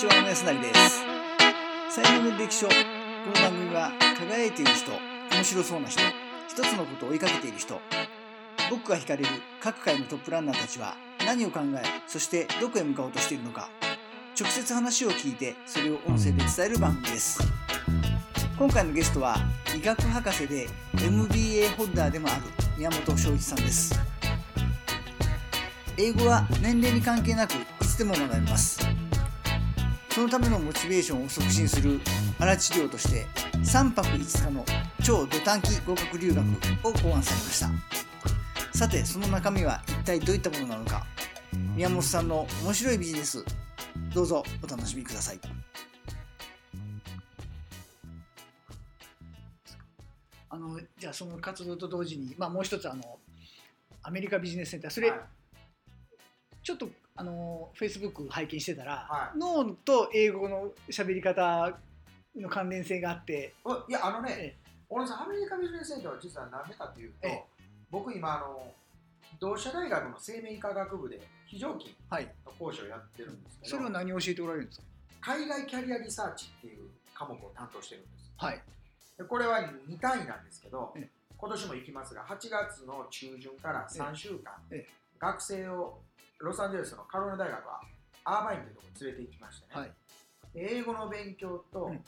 ちは安成です。才能の歴史書この番組は輝いている人面白そうな人一つのことを追いかけている人。僕が惹かれる各界のトップランナーたちは何を考えそしてどこへ向かおうとしているのか。直接話を聞いてそれを音声で伝える番組です。今回のゲストは医学博士で MBA ホルダーでもある宮本正一さんです。英語は年齢に関係なくいつでも学べます。そのためのモチベーションを促進する荒治療として3泊5日の超土短期合格留学を考案されました。さてその中身は一体どういったものなのか宮本さんの面白いビジネスどうぞお楽しみください。あのじゃあその活動と同時に、まあ、もう一つあのアメリカビジネスセンター。それ、はい。ちょっとあのフェイスブック拝見してたら、はい。脳と英語の喋り方の関連性があって、おいやあのねえ、俺さんアメリカビジネスセンターは実は何でかっていうと、ええ。僕今あの同志社大学の生命科学部で非常勤はい、の講師をやってるんですけどそれは何を教えておられるんですか？海外キャリアリサーチっていう科目を担当してるんです。はい。でこれは2単位なんですけど、ええ。今年も行きますが8月の中旬から3週間、ええ。学生をロサンゼルスのカロラ大学はアーバインというところに連れて行きましてね、はい。で英語の勉強とうん。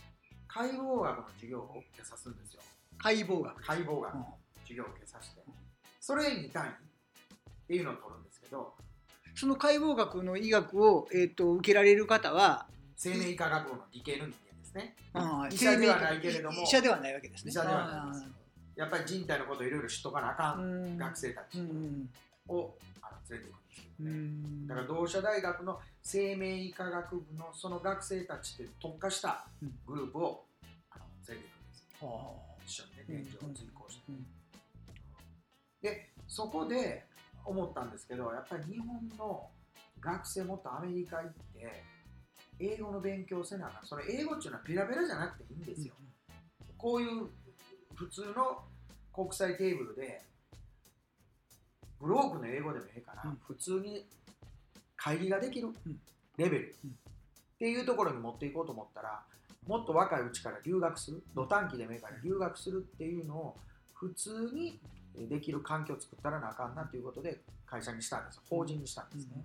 解剖学の授業を受けさすんですよ。解剖学解剖学うんの授業を受けさせて。それに単位っていうのを取るんですけどその解剖学の医学を、えー、と受けられる方は、生命医科学部の理系の人間ですね。あー医者ではないけれども医者ではないわけですね。医者ではないです。やっぱり人体のことをいろいろ知っとかなあかん学生たちうんをあの連れていくんですけうどね。ん。だから同志社大学の生命医科学部のその学生たちって特化したグループをあの連れていくんです一緒にね現状を追行して。うんでそこで思ったんですけどやっぱり日本の学生もっとアメリカ行って英語の勉強せなあかん。その英語っていうのはペラペラじゃなくていいんですよ、こういう普通の国際テーブルでブロークの英語でもええから、うん。普通に会議ができるん。レベル、うん。っていうところに持っていこうと思ったらもっと若いうちから留学する。土短期でもいいから留学するっていうのを普通にできる環境を作ったらなあかんなということで会社にしたんですよ。法人にしたんですね、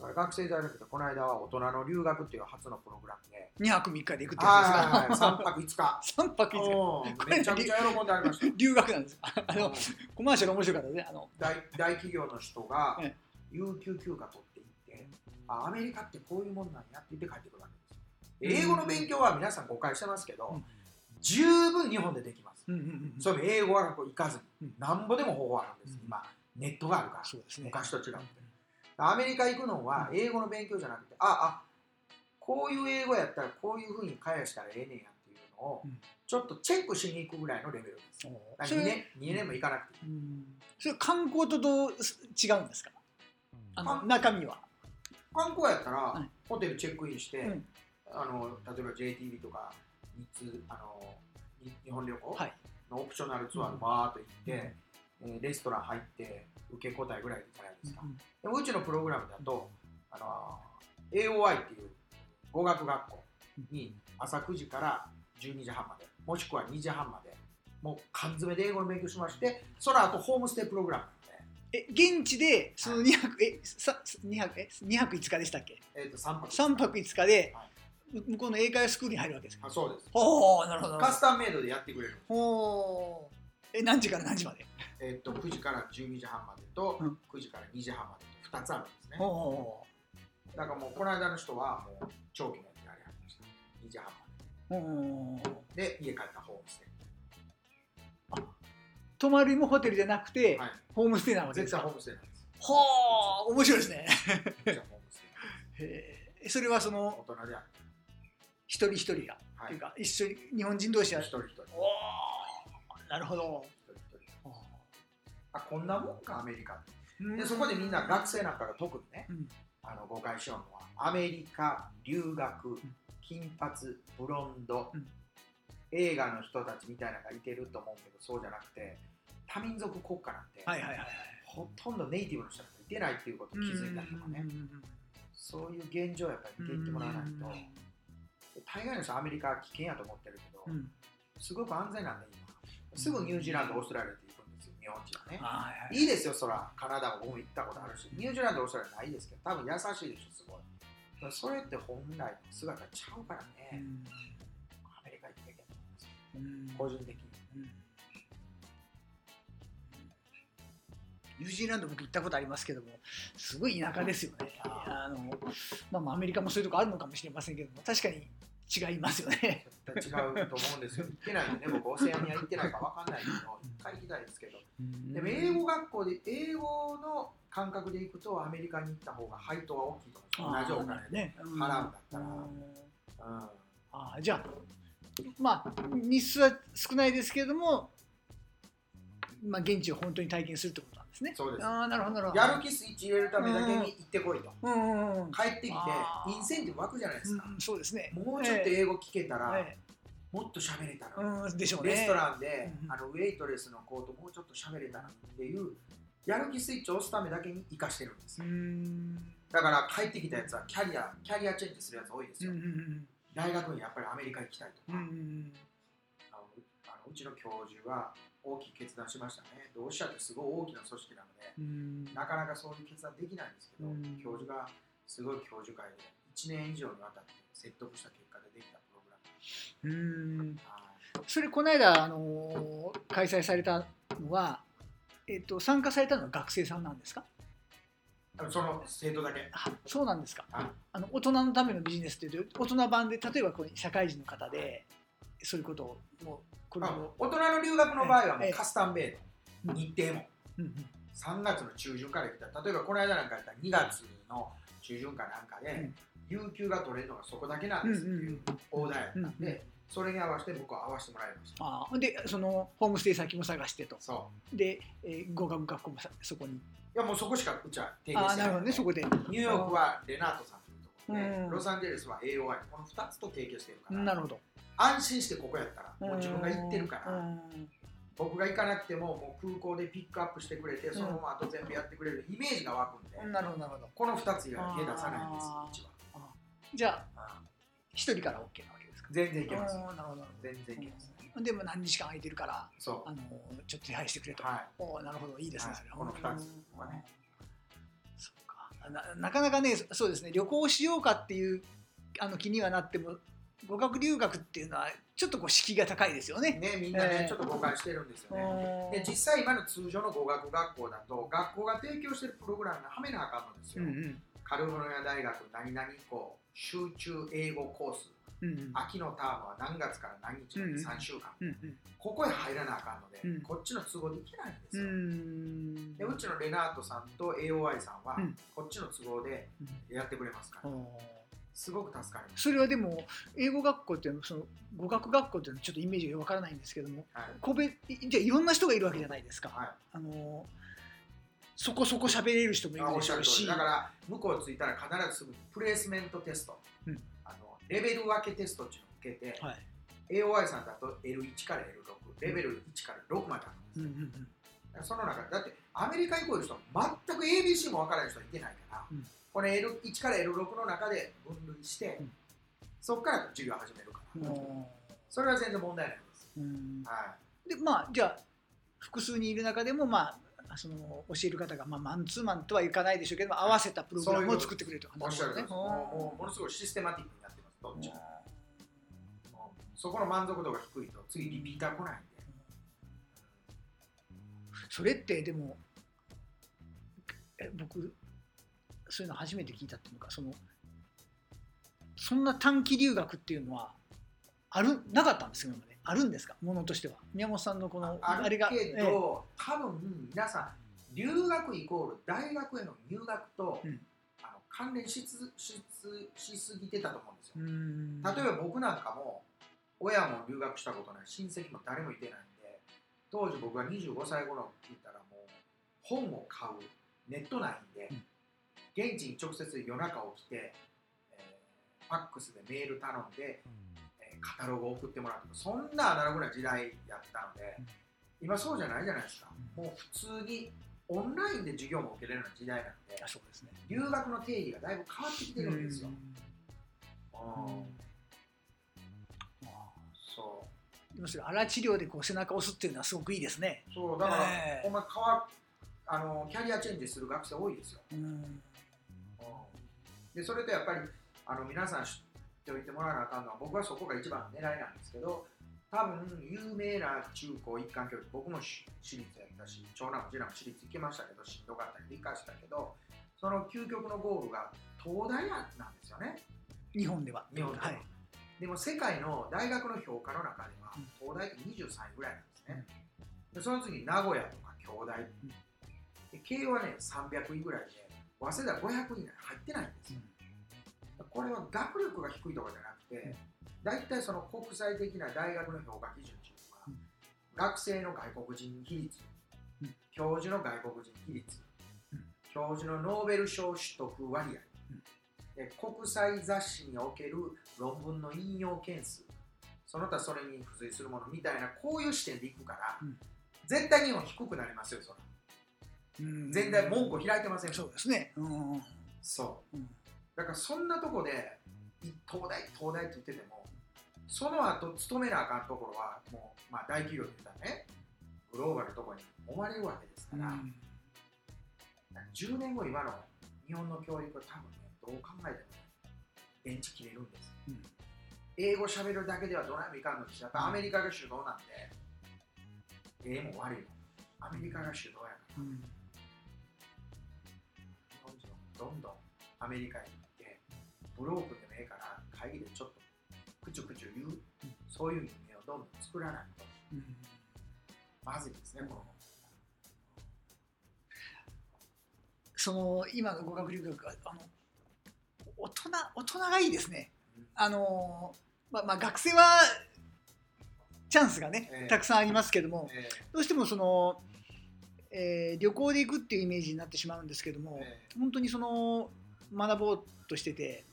だから学生じゃなくてこの間は大人の留学っていう初のプログラムで。2泊3日で行くってやつですか？はい3泊5日。3泊5日。うんめちゃくちゃ喜んでありました。留学なんですあのうんコマーシャル面白かったね。あの大大企業の人がえ有給休暇取っていってあアメリカってこういうもんなんやって言って帰ってくるわけですよ。英語の勉強は皆さん誤解してますけど、うん。十分日本でできます、それ英語は行かずに、うん。なんぼでも方法あるんです、うん。今ネットがあるからそうですね。昔と違ってアメリカ行くのは英語の勉強じゃなくて、ああこういう英語やったらこういうふうに返したらええねんやっていうのを、うん。ちょっとチェックしに行くぐらいのレベルです。だから2それ年 ,2 年も行かなくていい。うん。それ観光とどう違うんですか？あのあ中身は。観光やったら、はい。ホテルチェックインして、うん。あの例えば JTB とか日通あのに日本旅行はい。のオプショナルツアーでバーっと行って、えーレストラン入って受け答えぐらいじゃないですか。でもうちのプログラムだと、あの AOI っていう語学学校に朝9時から12時半までもしくは2時半までもう缶詰で英語の勉強しましてその後ホームステイプログラムえ現地でその2泊えさ2泊え2泊5日でしたっけ？えー、と3泊3泊5日では向こうの英会話スクールに入るわけですか？あそうです。ほうなるほど。カスタムメイドでやってくれる、どほうえ何時から何時まで？えー、と9時から12時半までと、うん。9時から2時半までと2つあるんですね。ほだからもうこの間の人はもう長期のやつやりはりました2時半まうほうでで家帰ったらホームステ泊まりもホテルじゃなくて、イ、はい、ホームステイなわけですか絶対。ホームステイなんですほう面白いですね。じゃあホームステイ。へえ。それはその大人であって一人一人が、はい。っていうか一緒に日本人同士は？一人一人。おおなるほど。あこんなもんかアメリカ。でそこでみんな学生なんかが特にね、うん。あの誤解しようのはアメリカ留学金髪ブロンド、うん。映画の人たちみたいなのがいてると思うけどそうじゃなくて多民族国家なんて、はいはいはいはい。ほとんどネイティブの人なんかいてないっていうことに気づいたりとかね、そういう現状をやっぱり見ていってもらわないと、大概の人はアメリカは危険やと思ってるけど、うん。すごく安全なんだ今すぐニュージーランドオーストラリアって行くんですよ日本人はね。あはいはい。いいですよそらカナダも僕も行ったことあるしニュージーランドオーストラリアないですけど多分優しいでしょすごい。それって本来の姿ちゃうからね、うん。アメリカ行くべきだと思います。ようん。個人的に。うん。ニュージーランド僕行ったことありますけどもすごい田舎ですよね。あの、まあ、まあアメリカもそういうとこあるのかもしれませんけども確かに違いますよね。違うと思うんですよ。行ってないんでね僕オセアニア行ってないか分かんないけど一回行きたいですけど。でも英語学校で英語の感覚で行くとアメリカに行った方が配当は大きいと思うんですよ同じお金で、ね。払うんだったら。うあじゃあまあ日数は少ないですけれども、まあ、現地を本当に体験するってことなんですね。そうですああなるほどなるほど。やる気スイッチ入れるためだけに行ってこいと、うんうんうん。帰ってきてインセンティブ湧くじゃないですか、うんそうですね。もうちょっと英語聞けたら、えもっと喋れたえら、うんでしょうね。レストランで、うんあのウェイトレスの子ともうちょっと喋れたらっていうやる気スイッチを押すためだけに生かしてるんですうよ、ん。だから帰ってきたやつはキャリアキャリアチェンジするやつ多いですよ、うんうんうん大学にやっぱりアメリカ行きたいとか、うんうんあのうちの教授は大きい決断しましたね。同志社ってすごい大きな組織なのでうん。なかなかそういう決断できないんですけど、うん。教授がすごい教授会で1年以上にわたって説得した結果でできたプログラム。うん。はい。それこの間あの開催されたのは、えっと参加されたのは学生さんなんですか？その生徒だけ。あそうなんですか。はい。あの大人のためのビジネスっていうと大人版で例えばこう社会人の方でそういうことをもうこれあを、大人の留学の場合はもええ。うカスタムメイド、うん。日程も。うんうん。3月の中旬から来た例えばこの間なんかやったら2月の中旬かなんかで、有給が取れるのがそこだけなんですっていうオーダーやったんで、それに合わせて僕は合わせてもらいました。あーでそのホームステイ先も探してと。そう。で、えー語学学校もさそこに。いやもうそこしかうちは提ああ携してない。なるほどねそこで。ニューヨークはレナートさんというところで、うん。ロサンゼルスは AOI この2つと提携してるから。なるほど安心してここやったらもう自分が行ってるから、うん。僕が行かなくてももう空港でピックアップしてくれてそのままあと全部やってくれるイメージが湧くんで、うん。なるほどなるほど。この2つ以外は手出さないんですよ。うちは、じゃあうん一人から OK なわけですか？全然いけます。なるほど全然いけます。ね、でも何日間空いてるからそあのちょっと手配してくれと、うはい。おーなるほどいいですね、はい。それこの二つはね。そうか。ななかなかねそうですね。旅行しようかっていうあの気にはなっても語学留学っていうのはちょっとこう敷居が高いですよね。ねみんなね、えーちょっと誤解してるんですよね。でう実際今の通常の語学学校だと学校が提供してるプログラムがはめなあかんのですよ、んうん。カリフォルニア大学何々校集中英語コース。うんうん。秋のタームは何月から何日までうん3週間、うんここへ入らなあかんので、うん。こっちの都合でいけないんですうよ、ん。でうちのレナートさんと AOI さんは、うん。こっちの都合でやってくれますから、すごく助かります、それはでも英語学校っていうのはその語学学校っていうのはちょっとイメージがわからないんですけどもはい。個別いじゃあいろんな人がいるわけじゃないですか。はい。あのそこそこ喋れる人もいるでしょうし。だから向こう着いたら必ずすぐにプレイスメントテスト、うん。あのレベル分けテストっていうのを受けて、はい。AOI さんだと L1 から L6 レベル1から6まであるんですよ、うんうんうんその中でだってアメリカに来る人は全く ABC も分からない人はいてないから、うん。この L1 から L6 の中で分類して、うん。そこから授業を始めるから、おそれは全然問題ないです、はでまあじゃあ複数にいる中でもまあその教える方が、まあ、マンツーマンとはいかないでしょうけども合わせたプログラムを作ってくれるとい、おっしゃるねもうものすごいシステマティックになってます。どっちもそこの満足度が低いと次リピーター来ないんで、それってでもえ僕そういうの初めて聞いたっていうのかそのそんな短期留学っていうのはあるなかったんですよ今まで？あるんですか？ものとしては。宮本さんのこのあるれがけど、多分皆さん留学イコール大学への入学と、うん。あの関連しつしつしすぎてたと思うんですよ。例えば僕なんかも親も留学したことない親戚も誰もいてない。んで当時僕が25歳頃聞いたらもう本を買うネットないんで、現地に直接夜中起きて、えーファックスでメール頼んで、えーカタログを送ってもらうとかそんなアナログな時代やったので、うん。今そうじゃないじゃないですか、もう普通にオンラインで授業も受けれるような時代なんであそうですね。留学の定義がだいぶ変わってきてるんですよ、うんそうでもそれ荒治療でこう背中を押すっていうのはすごくいいですね。そうだから、ええほんま変わあのキャリアチェンジする学生多いですよ、うんでそれとやっぱりあの皆さん知っておいてもらわなあかんのは僕はそこが一番狙いなんですけど多分有名な中高一貫教育僕もし私立やったし長男も次男も私立行けましたけどしんどかったけど理解したけどその究極のゴールが東大なんですよね日本では。日本では、はい。でも世界の大学の評価の中ではうん。東大って23位ぐらいなんですね、でその次名古屋とか京大、で慶応はね300位ぐらいで早稲田500位以内入ってないんですよ、これは学力が低いとかじゃなくて大体その国際的な大学の評価基準っていうの学生の外国人比率、うん。教授の外国人比率、うん。教授のノーベル賞取得割合、国際雑誌における論文の引用件数。その他それに付随するものみたいなこういう視点でいくから、うん。絶対日本低くなりますよそらうん。全体門戸開いてませんそうですね。うん。そう。うん。だからそんなとこでい東大東大って言っててもその後勤めなあかんところはもう、まあ、大企業で言ったらね。グローバルのところに思われるわけですから、うん。10年後今の日本の教育は多分ねどう考えてもね電池切れるんです、うん。英語喋るだけではどないもいかんのしやっぱアメリカが主導なんで。ええも悪いもアメリカが主導やから。うん。日本人はどんどんアメリカに行ってブロークでもええから会議でちょっとクチュクチュ言う、そういう夢をどんどん作らないと。うん。まずいですねこのその今の語学留学があの大人大人がいいですね。あのまあまあ学生はチャンスがね、ええ。たくさんありますけども、えどうしてもその、えー旅行で行くっていうイメージになってしまうんですけども、え本当にその学ぼうとしてて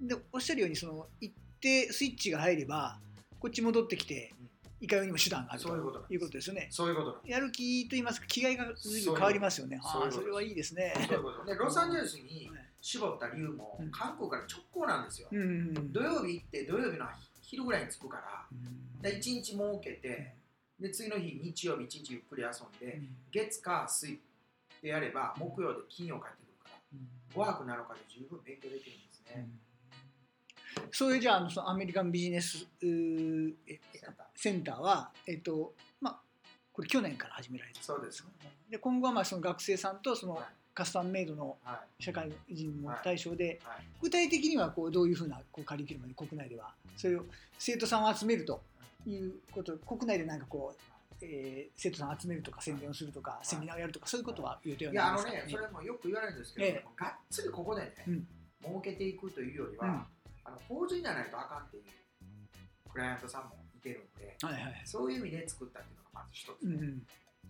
でおっしゃるようにその行ってスイッチが入ればこっち戻ってきてうん。いかようにも手段があるとそういうことです。いうことですよね。そういうことやる気と言いますか気概が随分変わりますよね。ああそれはいいですね。そういうこと。で ロサンゼルスにはい絞った理由もうん。韓国から直行なんですよ、うんうん土曜日行って土曜日の昼ぐらいに着くからうん。で1日設けてで次の日日曜日1日ゆっくり遊んでうん。月火水でやれば木曜で金曜帰ってくるからワーク7日で十分勉強できるんですね、そういうじゃああのそのアメリカンビジネスセンター。は、えっとまあ、これ去年から始められたそうです。で今後はまあその学生さんとそのはいカスタムメイドのはい。社会人も対象で、はい。具体的にはこうどういうふうなこうカリキュラムで国内ではそれを生徒さんを集めるということ国内でなんかこう、えー生徒さんを集めるとか宣伝をするとか、い。セミナーをやるとかそういうことは予定はいやあのねそれもよく言われるんですけど、ええ。がっつりここでね、うん。儲けていくというよりは、うん。あの法人じゃないとあかんっていうクライアントさんもいてるんでそういう意味で作ったっていうのがまず一つ、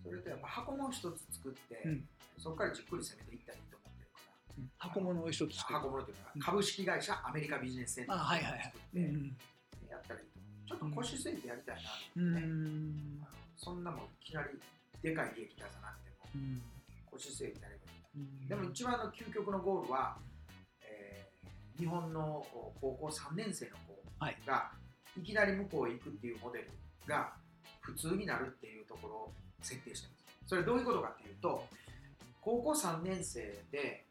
それとやっぱ箱も一つ作って、うん。そこからじっくり攻めていったらいいと思ってるから。うん。箱物を一つ作る箱物っていうのはうん。株式会社アメリカビジネスセンターあはいはいはい。作ってやったらいいと思うちょっと腰据えてやりたいなって。ね、そんなもんいきなりでかい利益出さなくてもうん。腰据えてやればいい。うん。でも一番の究極のゴールは、えー日本の高校3年生の子はい。がいきなり向こうへ行くっていうモデルが普通になるっていうところを設定してます。それどういうことかっていうと高校3年生で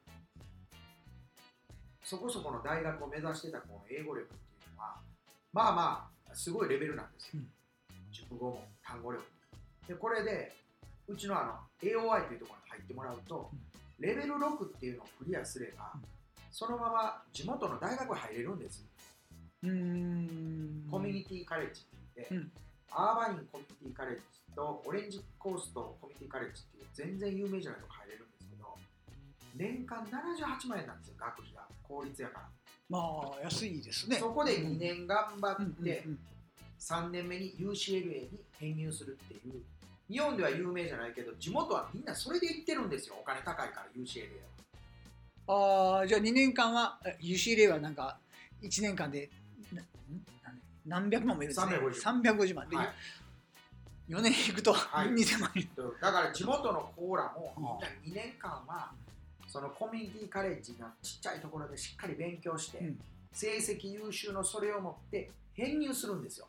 そこそこの大学を目指してた子の英語力っていうのはまあまあすごいレベルなんですよ。うん熟語も単語力も。でこれでうちのあの AOI というところに入ってもらうと、レベル6っていうのをクリアすれば、うんそのまま地元の大学に入れるんです、うんコミュニティカレッジって言って、うんアーバインコミュニティカレッジとオレンジコーストコミュニティカレッジっていう全然有名じゃないとこ入れるんですけど年間78万円なんですよ学費が公立やから、まあ安いですね。そこで2年頑張って、うんうんうん。3年目に UCLA に編入するっていう。日本では有名じゃないけど地元はみんなそれで行ってるんですよお金高いから UCLA は。ああじゃあ2年間はえ UCLA はなんか1年間で何百万もいるんですね。350 350万。で、はい。4年行くとはい。20万円だから地元のコーラもみん。な2年間はそのコミュニティカレッジのちっちゃいところでしっかり勉強して、うん。成績優秀のそれを持って編入するんですよ。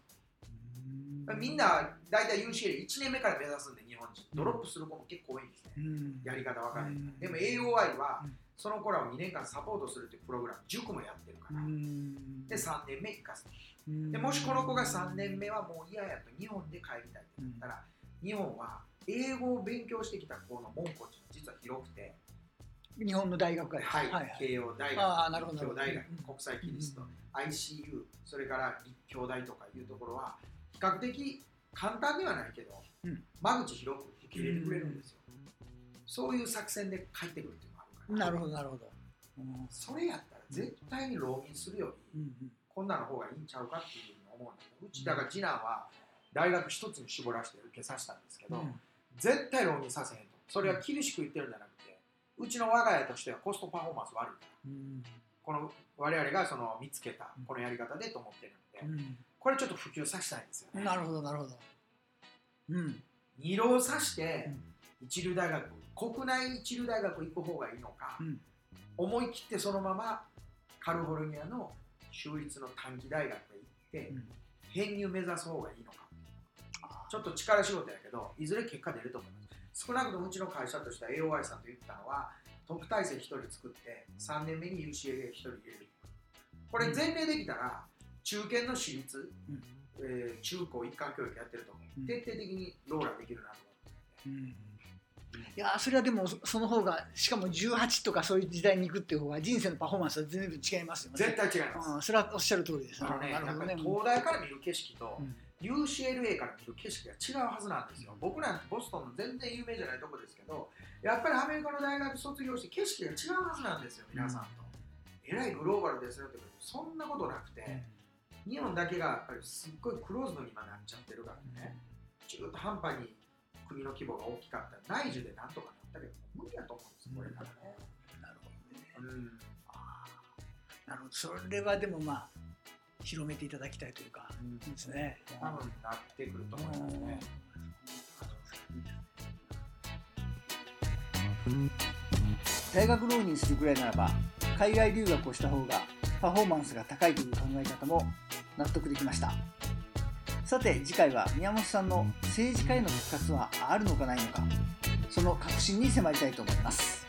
みんな大体 UCL1 年目から目指すんで日本人。ドロップする子も結構多いんですね、うん。やり方分からない、うん。でも AOI はうん。その子らを2年間サポートするっていうプログラム塾もやってるから、うん。で3年目行かすうんでもしこの子が3年目はもう嫌やと日本で帰りたいって言ったら、日本は英語を勉強してきた子の門戸実は広くて、日本の大学がですはい。はい。はい慶応大学あーなるほど。立教大学うん。国際キリスト、うん。ICU それから立教大とかいうところは比較的簡単ではないけど、うん。間口広く受け入れてくれるんですよ、そういう作戦で帰ってくるっていうのがあるからなるほどなるほどうんそれやったら絶対に浪人するより、うんこんなの方がいいんちゃうかっていうふうに思うんだけどうちだから次男は大学一つに絞らせて受けさせたんですけど、うん。絶対浪人させへんと。それは厳しく言ってるんじゃなくてうちの我が家としてはコストパフォーマンス悪いから。うん。この我々がその見つけたこのやり方でと思ってるんで、うん。これちょっと普及させたいんですよね。なるほどなるほど。うん。二浪さして一流大学国内一流大学行く方がいいのか、うん。思い切ってそのままカリフォルニアの州立の短期大学へ行って、うん。編入目指す方がいいのか。あちょっと力仕事やけどいずれ結果出ると思います。少なくともうちの会社としては AOI さんと言ったのは特待生1人作って3年目に UCLA1 人入れる。これ前例できたら中堅の私立、うん。えー中高一貫教育やってると思う、うん。徹底的にローラできるなと思って。うんいやそれはでもそその方がしかも18とかそういう時代に行くっていう方が人生のパフォーマンスは全然違いますよね。絶対違います、うんそれはおっしゃる通りです。あのね、なるほどね。東大から見る景色と、うん。UCLA から見る景色が違うはずなんですよ。僕なんてボストンの全然有名じゃないとこですけど、やっぱりアメリカの大学卒業して景色が違うはずなんですよ、皆さんと。えらいグローバルですよってそんなことなくて、日本だけがやっぱりすっごいクローズドに今なっちゃってるからね、中途半端に国の規模が大きかったら内需でなんとかなったけど、無理だと思うんです、これからね。なるほどね。うん。あー。なるほど。それはでもまあ広めていただきたいというかうん。ですね。多分なってくると思いますね。大学浪人するぐらいならば海外留学をした方がパフォーマンスが高いという考え方も納得できましたさて次回は宮本さんの政治家への復活はあるのかないのかその確信に迫りたいと思います